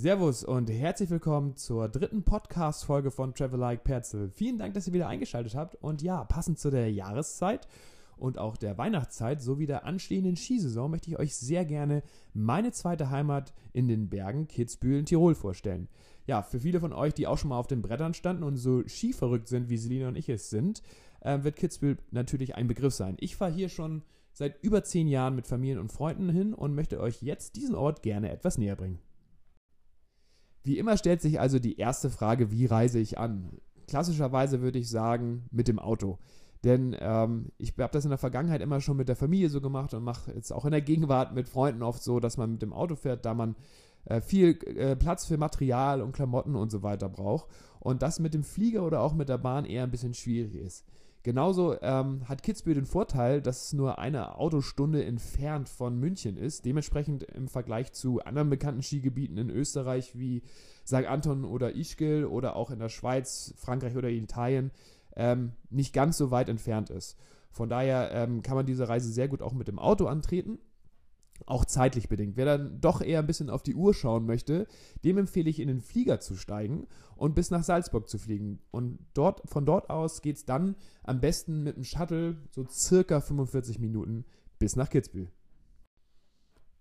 Servus und herzlich willkommen zur dritten Podcast-Folge von Travel Like Perzel. Vielen Dank, dass ihr wieder eingeschaltet habt. Und ja, passend zu der Jahreszeit und auch der Weihnachtszeit sowie der anstehenden Skisaison möchte ich euch sehr gerne meine zweite Heimat in den Bergen Kitzbühel in Tirol vorstellen. Ja, für viele von euch, die auch schon mal auf den Brettern standen und so skiverrückt sind, wie Selina und ich es sind, äh, wird Kitzbühel natürlich ein Begriff sein. Ich fahre hier schon seit über zehn Jahren mit Familien und Freunden hin und möchte euch jetzt diesen Ort gerne etwas näher bringen. Wie immer stellt sich also die erste Frage, wie reise ich an? Klassischerweise würde ich sagen, mit dem Auto. Denn ähm, ich habe das in der Vergangenheit immer schon mit der Familie so gemacht und mache jetzt auch in der Gegenwart mit Freunden oft so, dass man mit dem Auto fährt, da man äh, viel äh, Platz für Material und Klamotten und so weiter braucht. Und das mit dem Flieger oder auch mit der Bahn eher ein bisschen schwierig ist. Genauso ähm, hat Kitzbühel den Vorteil, dass es nur eine Autostunde entfernt von München ist. Dementsprechend im Vergleich zu anderen bekannten Skigebieten in Österreich wie St. Anton oder Ischgl oder auch in der Schweiz, Frankreich oder Italien ähm, nicht ganz so weit entfernt ist. Von daher ähm, kann man diese Reise sehr gut auch mit dem Auto antreten auch zeitlich bedingt. Wer dann doch eher ein bisschen auf die Uhr schauen möchte, dem empfehle ich in den Flieger zu steigen und bis nach Salzburg zu fliegen. Und dort, von dort aus geht es dann am besten mit dem Shuttle so circa 45 Minuten bis nach Kitzbühel.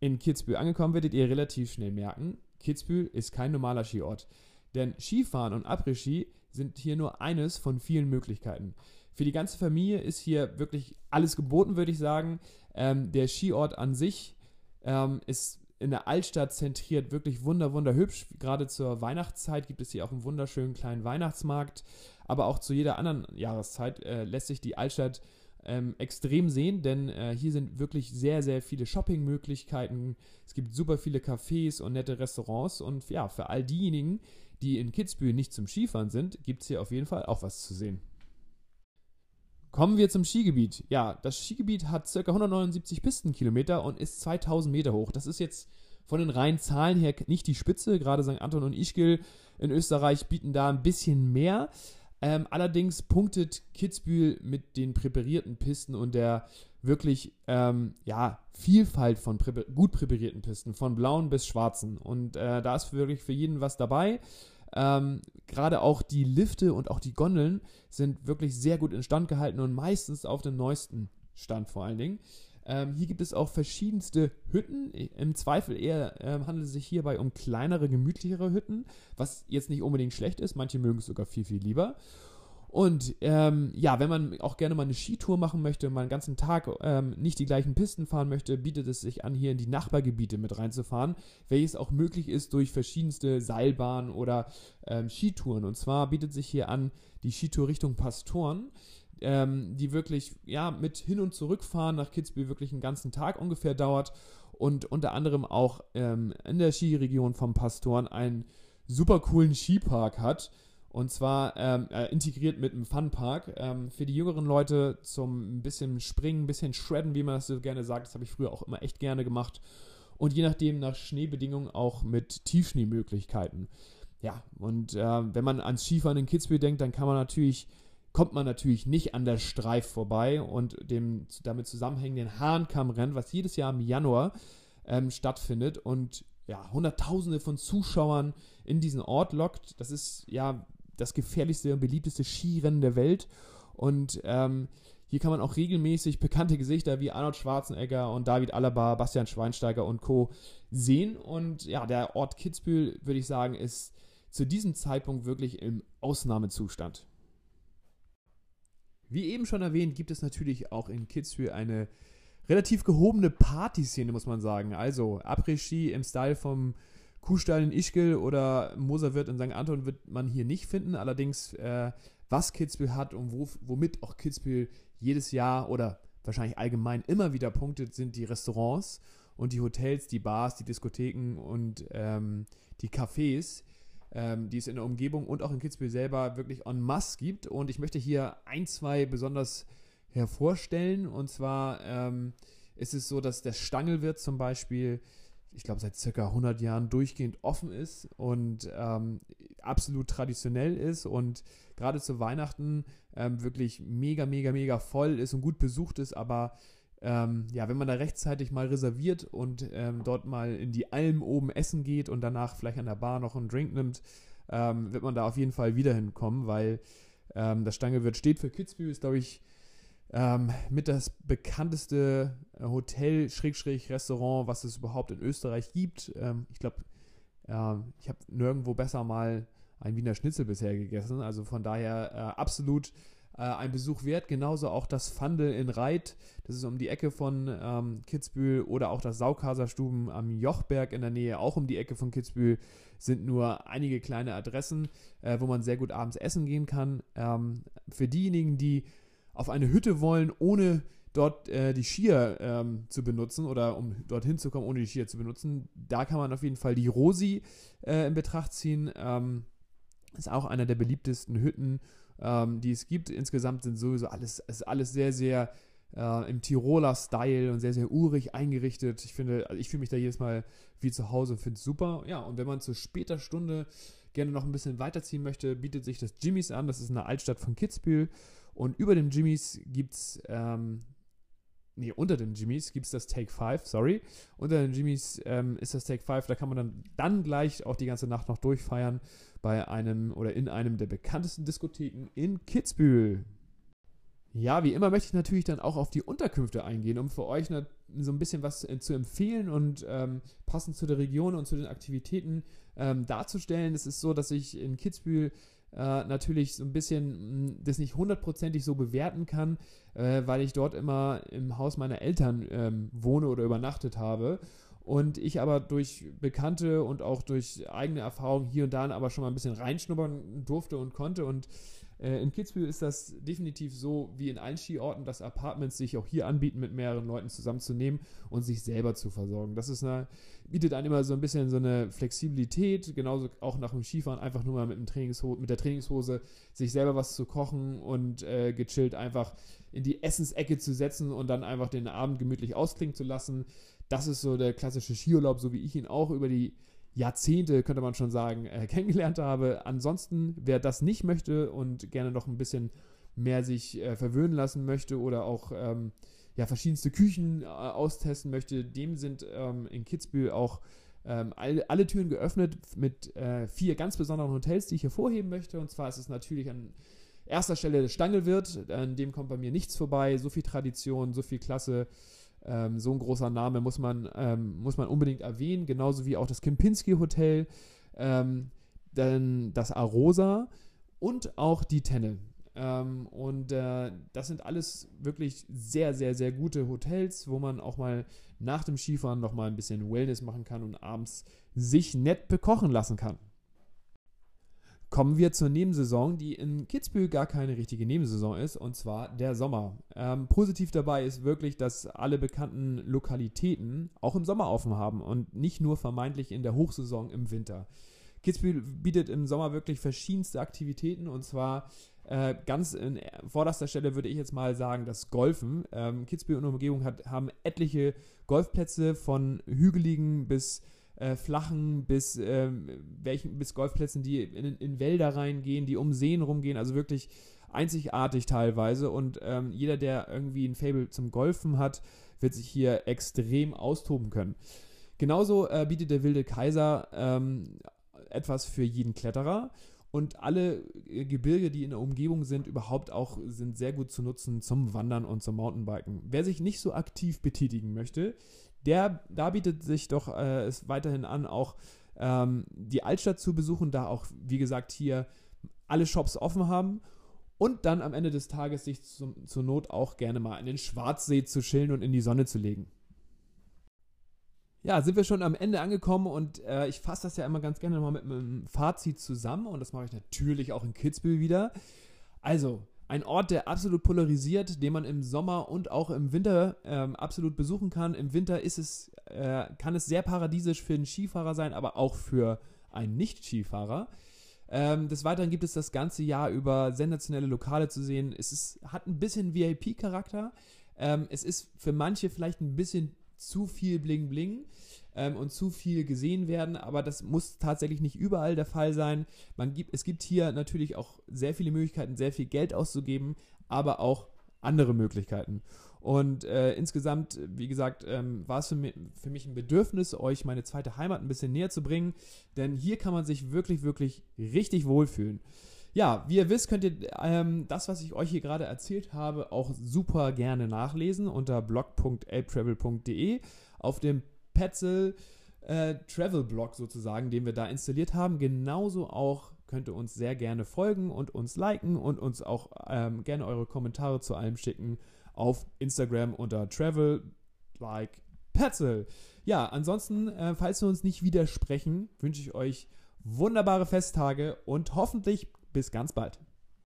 In Kitzbühel angekommen werdet ihr relativ schnell merken, Kitzbühel ist kein normaler Skiort. Denn Skifahren und Après-Ski sind hier nur eines von vielen Möglichkeiten. Für die ganze Familie ist hier wirklich alles geboten, würde ich sagen. Ähm, der Skiort an sich ähm, ist in der Altstadt zentriert, wirklich wunder, wunderhübsch. Gerade zur Weihnachtszeit gibt es hier auch einen wunderschönen kleinen Weihnachtsmarkt. Aber auch zu jeder anderen Jahreszeit äh, lässt sich die Altstadt ähm, extrem sehen, denn äh, hier sind wirklich sehr, sehr viele Shoppingmöglichkeiten. Es gibt super viele Cafés und nette Restaurants. Und ja, für all diejenigen, die in Kitzbühel nicht zum Skifahren sind, gibt es hier auf jeden Fall auch was zu sehen. Kommen wir zum Skigebiet. Ja, das Skigebiet hat ca. 179 Pistenkilometer und ist 2000 Meter hoch. Das ist jetzt von den reinen Zahlen her nicht die Spitze. Gerade St. Anton und Ischgl in Österreich bieten da ein bisschen mehr. Ähm, allerdings punktet Kitzbühel mit den präparierten Pisten und der wirklich ähm, ja, Vielfalt von prä gut präparierten Pisten, von blauen bis schwarzen. Und äh, da ist wirklich für jeden was dabei. Ähm, Gerade auch die Lifte und auch die Gondeln sind wirklich sehr gut instand gehalten und meistens auf dem neuesten Stand vor allen Dingen. Ähm, hier gibt es auch verschiedenste Hütten. Im Zweifel eher ähm, handelt es sich hierbei um kleinere, gemütlichere Hütten, was jetzt nicht unbedingt schlecht ist. Manche mögen es sogar viel, viel lieber. Und ähm, ja, wenn man auch gerne mal eine Skitour machen möchte, mal einen ganzen Tag ähm, nicht die gleichen Pisten fahren möchte, bietet es sich an, hier in die Nachbargebiete mit reinzufahren, welches auch möglich ist durch verschiedenste Seilbahnen oder ähm, Skitouren. Und zwar bietet sich hier an die Skitour Richtung Pastoren, ähm, die wirklich ja mit hin und zurückfahren nach Kitzbühel wirklich einen ganzen Tag ungefähr dauert und unter anderem auch ähm, in der Skiregion vom Pastoren einen super coolen Skipark hat und zwar ähm, äh, integriert mit einem Funpark. Ähm, für die jüngeren Leute zum ein bisschen Springen, ein bisschen Shredden, wie man das so gerne sagt. Das habe ich früher auch immer echt gerne gemacht. Und je nachdem nach Schneebedingungen auch mit Tiefschneemöglichkeiten. Ja, und äh, wenn man ans Skifahren in Kitzbühel denkt, dann kann man natürlich, kommt man natürlich nicht an der Streif vorbei und dem damit zusammenhängenden Hahnkammrennen, was jedes Jahr im Januar ähm, stattfindet und ja, Hunderttausende von Zuschauern in diesen Ort lockt. Das ist ja das gefährlichste und beliebteste Skirennen der Welt. Und ähm, hier kann man auch regelmäßig bekannte Gesichter wie Arnold Schwarzenegger und David Alaba, Bastian Schweinsteiger und Co. sehen. Und ja, der Ort Kitzbühel, würde ich sagen, ist zu diesem Zeitpunkt wirklich im Ausnahmezustand. Wie eben schon erwähnt, gibt es natürlich auch in Kitzbühel eine relativ gehobene Partyszene, muss man sagen. Also Après-Ski im Style vom Kuhstall in Ischgl oder Moserwirt in St. Anton wird man hier nicht finden. Allerdings, äh, was Kitzbühel hat und wo, womit auch Kitzbühel jedes Jahr oder wahrscheinlich allgemein immer wieder punktet, sind die Restaurants und die Hotels, die Bars, die Diskotheken und ähm, die Cafés, ähm, die es in der Umgebung und auch in Kitzbühel selber wirklich en masse gibt. Und ich möchte hier ein, zwei besonders hervorstellen. Und zwar ähm, ist es so, dass der Stangelwirt zum Beispiel ich glaube, seit circa 100 Jahren durchgehend offen ist und ähm, absolut traditionell ist und gerade zu Weihnachten ähm, wirklich mega, mega, mega voll ist und gut besucht ist, aber ähm, ja, wenn man da rechtzeitig mal reserviert und ähm, dort mal in die Alm oben essen geht und danach vielleicht an der Bar noch einen Drink nimmt, ähm, wird man da auf jeden Fall wieder hinkommen, weil ähm, das Stangewirt steht für Kitzbühel, ist, glaube ich, ähm, mit das bekannteste äh, Hotel-Restaurant, was es überhaupt in Österreich gibt. Ähm, ich glaube, äh, ich habe nirgendwo besser mal ein Wiener Schnitzel bisher gegessen. Also von daher äh, absolut äh, ein Besuch wert. Genauso auch das Fandel in Reit, das ist um die Ecke von ähm, Kitzbühel oder auch das Saukaserstuben am Jochberg in der Nähe, auch um die Ecke von Kitzbühel, sind nur einige kleine Adressen, äh, wo man sehr gut abends essen gehen kann. Ähm, für diejenigen, die auf eine Hütte wollen, ohne dort äh, die Skier ähm, zu benutzen oder um dorthin zu kommen, ohne die Skier zu benutzen, da kann man auf jeden Fall die Rosi äh, in Betracht ziehen. Ähm, ist auch einer der beliebtesten Hütten ähm, die es gibt. Insgesamt sind sowieso alles, ist alles sehr, sehr äh, im Tiroler Style und sehr, sehr urig eingerichtet. Ich finde, also ich fühle mich da jedes Mal wie zu Hause und finde es super. Ja, und wenn man zu später Stunde gerne noch ein bisschen weiterziehen möchte, bietet sich das Jimmys an. Das ist eine Altstadt von Kitzbühel. Und über dem Jimmys gibt es ähm, nee, unter den Jimmys gibt es das Take 5, sorry. Unter den Jimmys ähm, ist das Take 5, da kann man dann, dann gleich auch die ganze Nacht noch durchfeiern bei einem oder in einem der bekanntesten Diskotheken in Kitzbühel. Ja, wie immer möchte ich natürlich dann auch auf die Unterkünfte eingehen, um für euch so ein bisschen was äh, zu empfehlen und ähm, passend zu der Region und zu den Aktivitäten ähm, darzustellen. Es ist so, dass ich in Kitzbühel äh, natürlich so ein bisschen mh, hm, das nicht hundertprozentig so bewerten kann, äh, weil ich dort immer im Haus meiner Eltern ähm, wohne oder übernachtet habe. Und ich aber durch Bekannte und auch durch eigene Erfahrungen hier und da aber schon mal ein bisschen reinschnuppern durfte und konnte. Und äh, in Kitzbühel ist das definitiv so wie in allen Skiorten, dass Apartments sich auch hier anbieten, mit mehreren Leuten zusammenzunehmen und sich selber zu versorgen. Das ist eine, bietet einem immer so ein bisschen so eine Flexibilität, genauso auch nach dem Skifahren, einfach nur mal mit, dem Trainingshose, mit der Trainingshose sich selber was zu kochen und äh, gechillt einfach in die Essensecke zu setzen und dann einfach den Abend gemütlich ausklingen zu lassen. Das ist so der klassische Skiurlaub, so wie ich ihn auch über die Jahrzehnte, könnte man schon sagen, äh, kennengelernt habe. Ansonsten, wer das nicht möchte und gerne noch ein bisschen mehr sich äh, verwöhnen lassen möchte oder auch ähm, ja, verschiedenste Küchen äh, austesten möchte, dem sind ähm, in Kitzbühel auch ähm, all, alle Türen geöffnet mit äh, vier ganz besonderen Hotels, die ich hervorheben möchte. Und zwar ist es natürlich an erster Stelle das Stangelwirt, an dem kommt bei mir nichts vorbei. So viel Tradition, so viel Klasse. Ähm, so ein großer Name muss man, ähm, muss man unbedingt erwähnen, genauso wie auch das Kempinski Hotel, ähm, dann das Arosa und auch die Tenne. Ähm, und äh, das sind alles wirklich sehr, sehr, sehr gute Hotels, wo man auch mal nach dem Skifahren noch mal ein bisschen Wellness machen kann und abends sich nett bekochen lassen kann. Kommen wir zur Nebensaison, die in Kitzbühel gar keine richtige Nebensaison ist, und zwar der Sommer. Ähm, positiv dabei ist wirklich, dass alle bekannten Lokalitäten auch im Sommer offen haben und nicht nur vermeintlich in der Hochsaison im Winter. Kitzbühel bietet im Sommer wirklich verschiedenste Aktivitäten und zwar äh, ganz in vorderster Stelle würde ich jetzt mal sagen, das Golfen. Ähm, Kitzbühel und Umgebung hat, haben etliche Golfplätze von hügeligen bis äh, flachen bis, ähm, welchen, bis Golfplätzen, die in, in, Wälder reingehen, die um Seen rumgehen, also wirklich einzigartig teilweise. Und ähm, jeder, der irgendwie ein Fable zum Golfen hat, wird sich hier extrem austoben können. Genauso äh, bietet der Wilde Kaiser ähm, etwas für jeden Kletterer. Und alle äh, Gebirge, die in der Umgebung sind, überhaupt auch sind sehr gut zu nutzen zum Wandern und zum Mountainbiken. Wer sich nicht so aktiv betätigen möchte, der, da bietet sich doch äh, es weiterhin an, auch ähm, die Altstadt zu besuchen, da auch, wie gesagt, hier alle Shops offen haben und dann am Ende des Tages sich zum, zur Not auch gerne mal in den Schwarzsee zu chillen und in die Sonne zu legen. Ja, sind wir schon am Ende angekommen und äh, ich fasse das ja immer ganz gerne nochmal mit einem Fazit zusammen und das mache ich natürlich auch in Kitzbühel wieder. Also, ein Ort, der absolut polarisiert, den man im Sommer und auch im Winter ähm, absolut besuchen kann. Im Winter ist es, äh, kann es sehr paradiesisch für einen Skifahrer sein, aber auch für einen Nicht-Skifahrer. Ähm, des Weiteren gibt es das ganze Jahr über sensationelle Lokale zu sehen. Es ist, hat ein bisschen VIP-Charakter. Ähm, es ist für manche vielleicht ein bisschen zu viel Bling-Bling ähm, und zu viel gesehen werden, aber das muss tatsächlich nicht überall der Fall sein. Man gibt, es gibt hier natürlich auch sehr viele Möglichkeiten, sehr viel Geld auszugeben, aber auch andere Möglichkeiten. Und äh, insgesamt, wie gesagt, ähm, war es für mich, für mich ein Bedürfnis, euch meine zweite Heimat ein bisschen näher zu bringen. Denn hier kann man sich wirklich, wirklich richtig wohlfühlen. Ja, wie ihr wisst, könnt ihr ähm, das, was ich euch hier gerade erzählt habe, auch super gerne nachlesen unter blog.elbtravel.de auf dem Petzl äh, Travel Blog sozusagen, den wir da installiert haben. Genauso auch könnt ihr uns sehr gerne folgen und uns liken und uns auch ähm, gerne eure Kommentare zu allem schicken auf Instagram unter Travel Like Petzl. Ja, ansonsten, äh, falls wir uns nicht widersprechen, wünsche ich euch wunderbare Festtage und hoffentlich bis ganz bald.